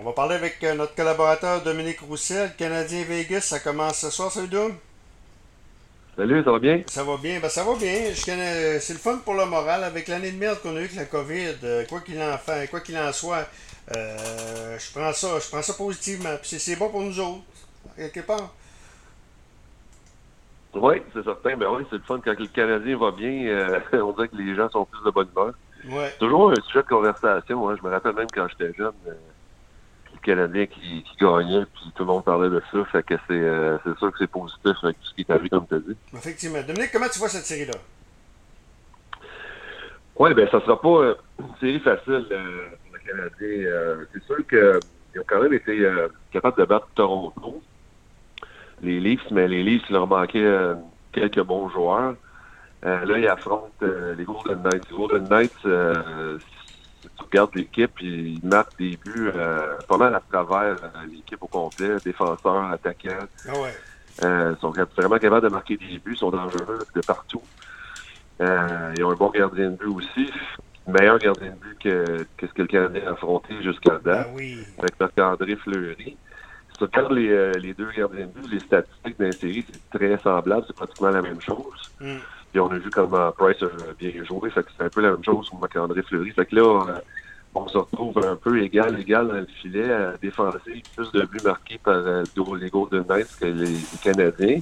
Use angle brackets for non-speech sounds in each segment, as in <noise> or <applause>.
On va parler avec euh, notre collaborateur Dominique Roussel. Canadien Vegas, ça commence ce soir, salut Dom? Salut, ça va bien? Ça va bien, ben ça va bien. C'est le fun pour le moral avec l'année de merde qu'on a eu avec la COVID. Euh, quoi qu'il en fait, quoi qu'il en soit, euh, je prends ça, je prends ça positivement. Puis c'est bon pour nous autres, quelque part. Oui, c'est certain. Ben oui, c'est le fun quand le Canadien va bien. <laughs> on dirait que les gens sont plus de bonne humeur. Ouais. Toujours un sujet de conversation. Hein. Je me rappelle même quand j'étais jeune, euh, Canadien qui, qui, gagnait, puis tout le monde parlait de ça. Fait que c'est euh, sûr que c'est positif avec tout ce qui est arrivé, comme tu as dit. Effectivement. Dominique, comment tu vois cette série-là? Oui, ben ça sera pas euh, une série facile pour le Canadien. c'est sûr qu'ils ont quand même été capables de battre Toronto. Les Leafs, mais les Leafs, il leur manquait quelques bons joueurs. Euh, là, ils affrontent euh, les Golden Knights. Les Golden Knights, euh, tu regardes l'équipe, ils marquent des buts pas mal à travers l'équipe au complet, défenseurs, attaquants. Ah ouais. ils sont vraiment capables de marquer des buts, ils sont dangereux de partout. ils ont un bon gardien de but aussi. Meilleur gardien de but que, que ce que le Canadien a affronté jusqu'à date. Ah oui. Avec Marc-André Fleury. Si tu regardes les, les, deux gardiens de but, les statistiques d'un série, c'est très semblable, c'est pratiquement la même chose. Mm. Puis on a vu comment Price a bien joué. Fait que c'est un peu la même chose pour Marc-André Fleury. Fait que là, on se retrouve un peu égal, égal dans le filet, à défenser plus de buts marqués par euh, les Golden Knights que les, Canadiens.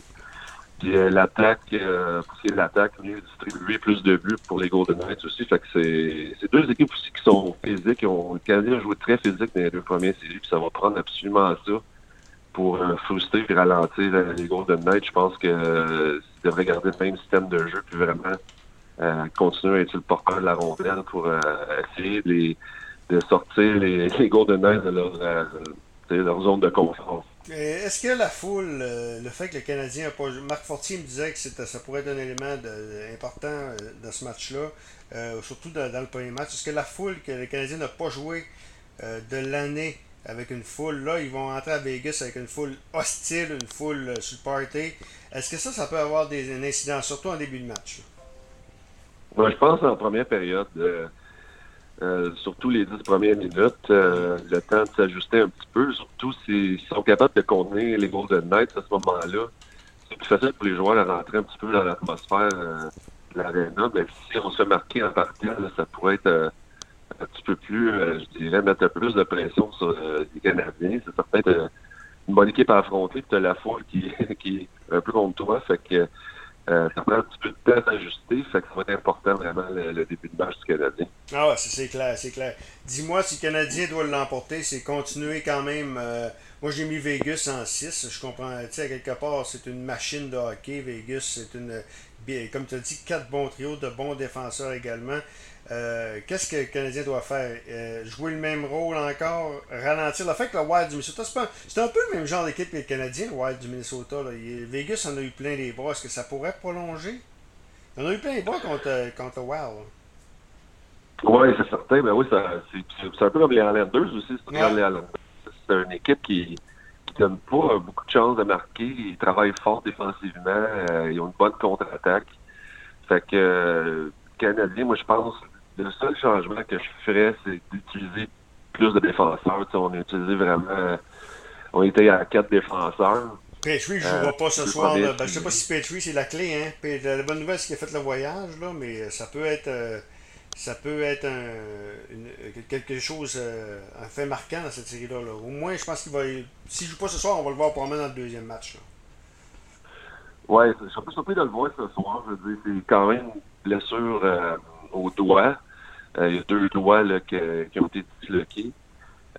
Puis euh, l'attaque, euh, pour ce qui est de l'attaque, mieux distribuer plus de buts pour les Golden Knights aussi. Fait que c'est deux équipes aussi qui sont physiques. On, le Canadien a joué très physique dans les deux premières séries, puis ça va prendre absolument ça pour euh, frustrer et ralentir les Golden Knights. Je pense que euh, devraient garder le même système de jeu puis vraiment euh, continuer à être le porteur de la rondelle pour euh, essayer de, sortir les, <laughs> les, Golden Knights de leur, leur zone de confort. Est-ce que la foule, le fait que le Canadien a pas Marc Fortier me disait que ça pourrait être un élément important de ce match-là, surtout dans, dans, le premier match. Est-ce que la foule que le Canadien n'a pas joué de l'année avec une foule. Là, ils vont entrer à Vegas avec une foule hostile, une foule euh, sur le party. Est-ce que ça, ça peut avoir des incidents, surtout en début de match? Moi, je pense en première période, euh, euh, surtout les dix premières minutes, le temps de s'ajuster un petit peu, surtout s'ils sont capables de contenir les Golden Knights à ce moment-là. C'est plus facile pour les joueurs de rentrer un petit peu dans l'atmosphère de l'aréna, mais si on se fait marquer en partie, ça pourrait être un petit peu plus, euh, je dirais, mettre un peu plus de pression sur euh, les Canadiens. C'est certain que une bonne équipe à affronter, puis tu as la foule qui, <laughs> qui est un peu contre toi. Que euh, ça prend un petit peu de temps à s'ajuster. Fait que ça va être important vraiment le, début de match du Canadien. Ah ouais, c'est clair, c'est clair. Dis-moi si le Canadien doit l'emporter, c'est continuer quand même. moi j'ai mis Vegas en 6. Je comprends, tu sais, quelque part, c'est une machine de hockey. Vegas, c'est une. Comme tu as dit, quatre bons trios de bons défenseurs également. Euh, qu'est-ce que le Canadien doit faire? Euh, jouer le même rôle encore? Ralentir? Le fait que le Wild du Minnesota, c'est un peu le même genre d'équipe que le Canadien, le Wild du Minnesota. Vegas en a eu plein les bras. Est-ce que ça pourrait prolonger? Il en a eu plein les bras contre, contre le Wild. Oui, c'est certain. Ben oui, c'est un peu comme les Islanders aussi. C'est une équipe qui ne donne pas beaucoup de chances de marquer. Ils travaillent fort défensivement. Euh, ils ont une bonne contre-attaque. Fait que Canadien, moi je pense le seul changement que je ferais, c'est d'utiliser plus de défenseurs. on a utilisé vraiment. On était à quatre défenseurs. Petrie ne jouera pas ce soir. Ben, je ne sais pas si Petrie c'est la clé. Hein? La bonne nouvelle, c'est qu'il a fait le voyage, là, mais ça peut être. Euh, ça peut être un, quelque chose, euh, un fait marquant dans cette série-là. Au moins, je pense qu'il va. S'il ne joue pas ce soir, on va le voir probablement dans le deuxième match. Oui, je suis un peu surpris de le voir ce soir. Je veux dire, c'est quand même une blessure euh, au doigt. Euh, il y a deux doigts là, qui, ont été disloqués.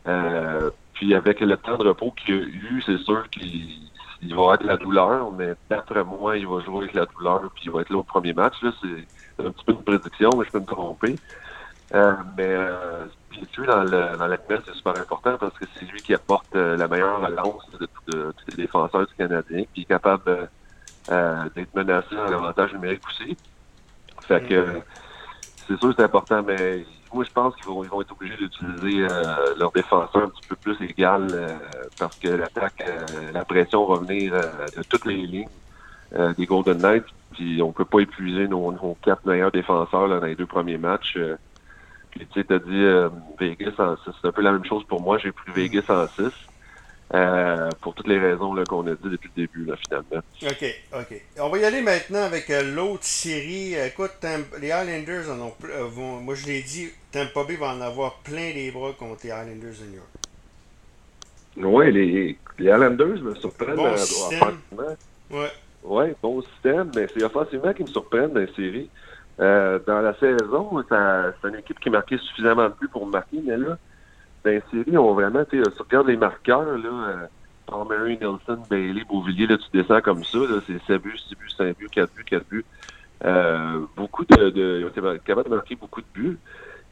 Euh, puis avec le temps de repos qu'il a eu, c'est sûr qu'il va avoir de la douleur, mais d'après moi, il va jouer avec la douleur, puis il va être là au premier match. C'est un petit peu une prédiction, mais je peux me tromper. Euh, mais euh, puis dans, dans la c'est super important parce que c'est lui qui apporte la meilleure relance de, tous les défenseurs du Canadien, puis est capable d'être menacé dans l'avantage numérique aussi. Fait que mm c'est sûr que c'est important, mais moi, je pense qu'ils vont, ils vont être obligés d'utiliser euh, leur défenseur un petit peu plus égal euh, parce que l'attaque, euh, la pression va venir de toutes les lignes des Golden Knights. Puis on peut pas épuiser nos, quatre meilleurs défenseurs dans les deux premiers matchs. Puis tu sais, t'as dit euh, Vegas en 6. C'est un peu la même chose pour moi. J'ai pris Vegas en 6. Euh, pour toutes les raisons qu'on a dit depuis le début, là, finalement. OK, OK. On va y aller maintenant avec euh, l'autre série. Écoute, les Islanders en ont vont, moi je l'ai dit, Tampa Bay va en avoir plein les bras contre les Islanders de New York. Oui, les, les Islanders me surprennent bon offensivement. Ouais. Oui, bon système, mais c'est offensivement qui me surprennent dans les séries. Euh, dans la saison, c'est une équipe qui marquait suffisamment de buts pour marquer, mais là, les séries, on vraiment, tu regardes les marqueurs, là, euh, Palmery, Nelson, Bailey, Beauvillier, là, tu descends comme ça, là, c'est 7 buts, 6 buts, 5 buts, 4 buts, 4 buts. Euh, beaucoup de, de, ils ont été capables de marquer beaucoup de buts.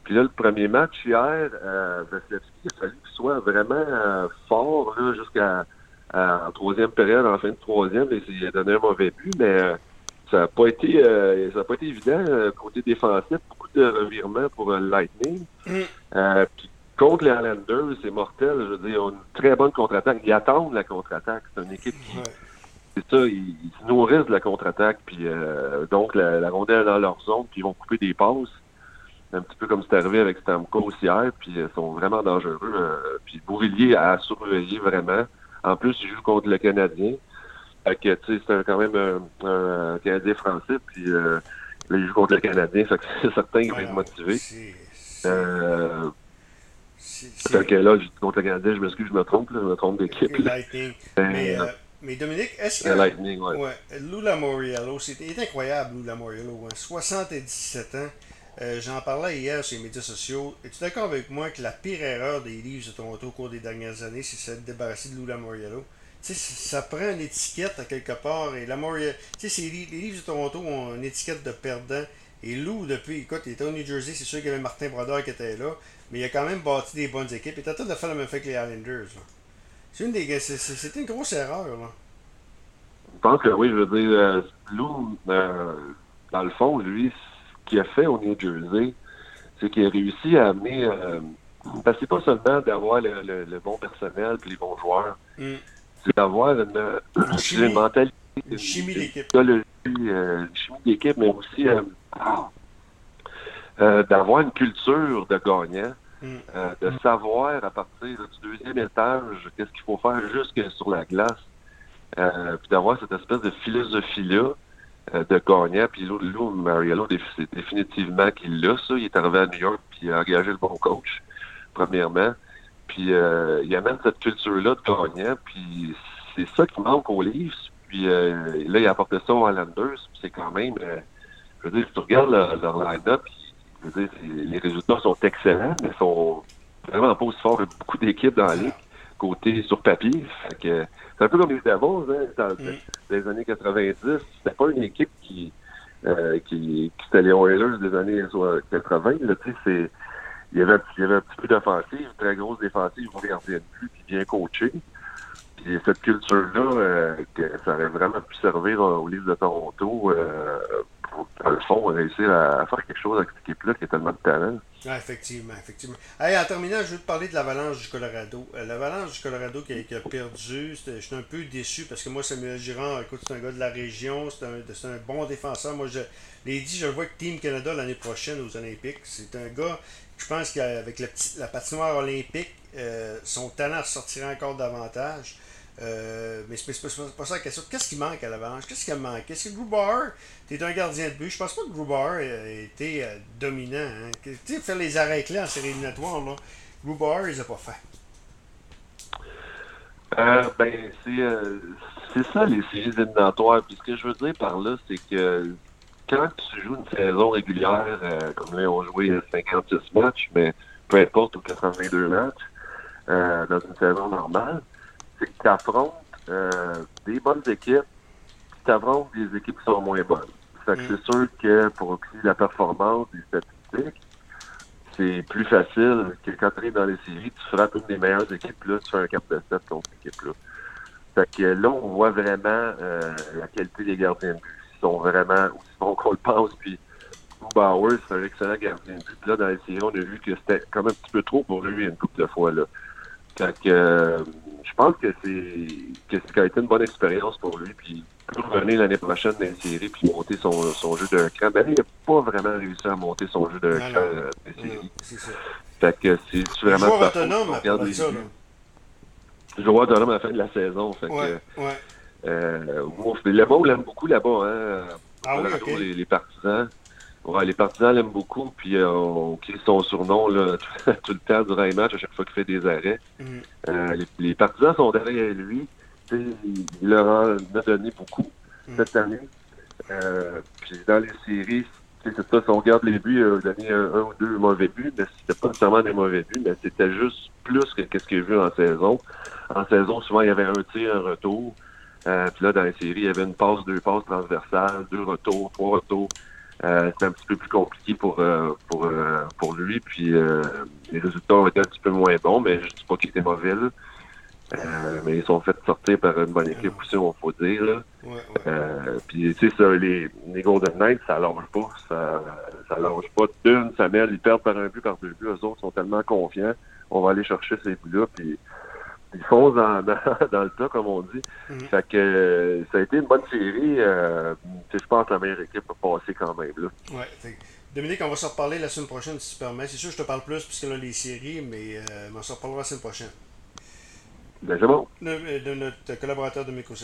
Puis là, le premier match hier, euh, Vasilevski, il a fallu qu'il soit vraiment euh, fort là, jusqu'à en troisième période, en fin de troisième. Et il a donné un mauvais but, mais euh, ça n'a pas été euh, ça a pas été évident euh, côté défensif. Beaucoup de revirements pour le Lightning. Mm. puis contre les Islanders, c'est mortel. Je veux dire, ils ont une très bonne contre-attaque. Ils attendent la contre-attaque. C'est une équipe qui. C'est ça, ils, se nourrissent de la contre-attaque, puis donc la, la, rondelle est dans leur zone, puis ils vont couper des passes un petit peu comme c'est arrivé avec Stamkos hier, puis ils sont vraiment dangereux. Euh, puis Bourvillier a surveillé vraiment. En plus, il joue contre le Canadien. Fait que, tu sais, c'est quand même un, un, Canadien français, puis euh, là, il joue contre le Canadien, fait que <laughs> c'est certain qu'il va être motivé. Euh, fait que là, contre le Canadien, je m'excuse, je me trompe, là, je me trompe d'équipe. <laughs> Mais, euh, mais Dominique, est-ce que. Lightning, ouais. ouais. Lou Lamoriello, c'est incroyable, Lou Lamoriello. Hein. 77 ans. Euh, j'en parlais hier sur les médias sociaux. Es-tu d'accord avec moi que la pire erreur des livres de Toronto au cours des dernières années, c'est de débarrasser de Lou Lamoriello? Tu sais, ça prend une étiquette à quelque part. Et Lamoriello, tu sais, les, livres de Toronto ont une étiquette de perdant. Et Lou, depuis, écoute, il était au New Jersey, c'est sûr qu'il y avait Martin Brodeur qui était là, mais il a quand même bâti des bonnes équipes. Il train de faire le même fait que les Islanders. C'est une des c'était une grosse erreur. Là. Je pense que oui, je veux dire, euh, Lou, euh, dans le fond, lui, qu'il a fait au New Jersey, c'est qu'il a réussi à amener. Euh, parce que c'est pas seulement d'avoir le, le, bon personnel et les bons joueurs, mm. c'est d'avoir une, une, une, mentalité, une chimie d'équipe. Euh, une chimie d'équipe, mais aussi euh, euh, d'avoir une culture de gagnant. Mm. Euh, de savoir à partir du deuxième étage qu'est-ce qu'il faut faire jusque sur la glace, euh, puis d'avoir cette espèce de philosophie-là euh, de gagnant. Puis Lou, Mariello, c'est définitivement qu'il l'a, ça. Il est arrivé à New York, puis il a engagé le bon coach, premièrement. Puis euh, il amène cette culture-là de gagnant, puis c'est ça qui manque aux Leafs. Puis euh, là, il a apporté ça aux Islanders, puis c'est quand même... Euh, je veux dire, si tu regardes leur, leur line-up, je veux dire, les résultats sont excellents, mais sont vraiment pas aussi forts que beaucoup d'équipes dans la Ligue, côté sur papier. C'est un peu comme les Devils, hein, dans, mm. les années 90. C'était pas une équipe qui, euh, qui, qui c'était les Oilers des années 80. Là, c'est, il y avait, il y avait un petit peu d'offensive, très grosse défensive, vous de but, puis bien coaché. Puis cette culture-là, euh, que ça aurait vraiment pu servir au livre de Toronto euh, dans le fond, réussir à, faire quelque chose avec cette équipe-là qui a tellement de talent. Ah, effectivement, effectivement. Hey, en terminant, je veux te parler de l'avalanche du Colorado. Euh, l'avalanche du Colorado qui a, perdu, je suis un peu déçu parce que moi, Samuel Girard, écoute, c'est un gars de la région, c'est un, un, bon défenseur. Moi, je l'ai dit, je le vois que Team Canada l'année prochaine aux Olympiques. C'est un gars, je pense qu'avec la, la patinoire olympique, euh, son talent sortira encore davantage. Euh, mais c'est pas, pas, ça la question. Qu'est-ce qui manque à l'Avalanche? Qu'est-ce qui manque? Est-ce que Grubar, t'es un gardien de but? Je pense pas que Grubar a été euh, dominant. Hein? Tu sais, faire les arrêts clés en série éliminatoire, là. Grubar, il les a pas fait. Euh, ben, c'est, euh, c'est ça les séries éliminatoires. Puis ce que je veux dire par là, c'est que quand tu joues une saison régulière, comme là, on joué 56 matchs, mais peu importe, ou 82 matchs, dans une saison normale, c'est que tu affrontes euh, des bonnes équipes, puis tu affrontes des équipes qui sont moins bonnes. Fait que Mm. c'est sûr que pour aussi la performance des statistiques, c'est plus facile que quand tu arrives dans les séries, tu frappes une des meilleures équipes, là, tu fais un cap de 7 contre cette équipe-là. Fait que là, on voit vraiment euh, la qualité des gardiens de but. Ils sont vraiment aussi bons qu'on le pense. Puis Bauer, c'est un excellent gardien de but. Puis là, dans les séries, on a vu que c'était quand même un petit peu trop pour lui une couple de fois. Là. Fait que euh, je pense que c'est que ça a été une bonne expérience pour lui. Puis il peut revenir l'année prochaine dans une série puis monter son, son jeu d'un cran. Ben, il n'a pas vraiment réussi à monter son jeu d'un cran euh, dans ça. Fait que c'est vraiment Joueur autonome On à les ça. Joueur autonome à la fin de la saison. Fait Ouais, que, ouais. euh, le monde l'aime beaucoup là-bas. Hein, Ah oui, les, les partisans. Ouais, les partisans l'aiment beaucoup, puis euh, on crie son surnom là, <laughs> tout le temps durant les matchs, à chaque fois qu'il fait des arrêts. Mhm. Euh, les, les partisans sont derrière lui. Il leur en a donné beaucoup Mm. cette année. Euh, puis dans les séries, c'est ça, si on regarde les buts, il a donné un, un ou deux mauvais buts, mais c'était pas nécessairement des mauvais buts, mais c'était juste plus que ce qu'il a vu en saison. En saison, souvent, il y avait un tir, un retour. Puis là, dans les séries, il y avait une passe, deux passes transversales, deux retours, trois retours. Euh, c'était un petit peu plus compliqué pour euh, pour euh, pour lui. Puis euh, les résultats ont été un petit peu moins bons, mais je dis pas qu'ils étaient mauvais. Euh, mais ils sont fait sortir par une bonne équipe aussi, on faut dire. Là. Ouais, ouais. Euh, puis tu sais, ça, les, les Golden Knights, ça lâche pas. Ça, ça lâche pas. D'une, ça mêle, ils perdent par un but, par deux buts. Eux autres sont tellement confiants. On va aller chercher ces buts-là. Puis ils foncent dans, <laughs> dans, dans le tas, comme on dit. Mhm. Fait que euh, ça a été une bonne série. Euh, je pense que la meilleure équipe a passé quand même. Là. Ouais, Dominique, on va se reparler la semaine prochaine si tu permets. C'est sûr que je te parle plus puisque là les séries, mais euh, on se reparlera la semaine prochaine. Ben, c'est bon. De, de notre collaborateur Dominique Rousseau.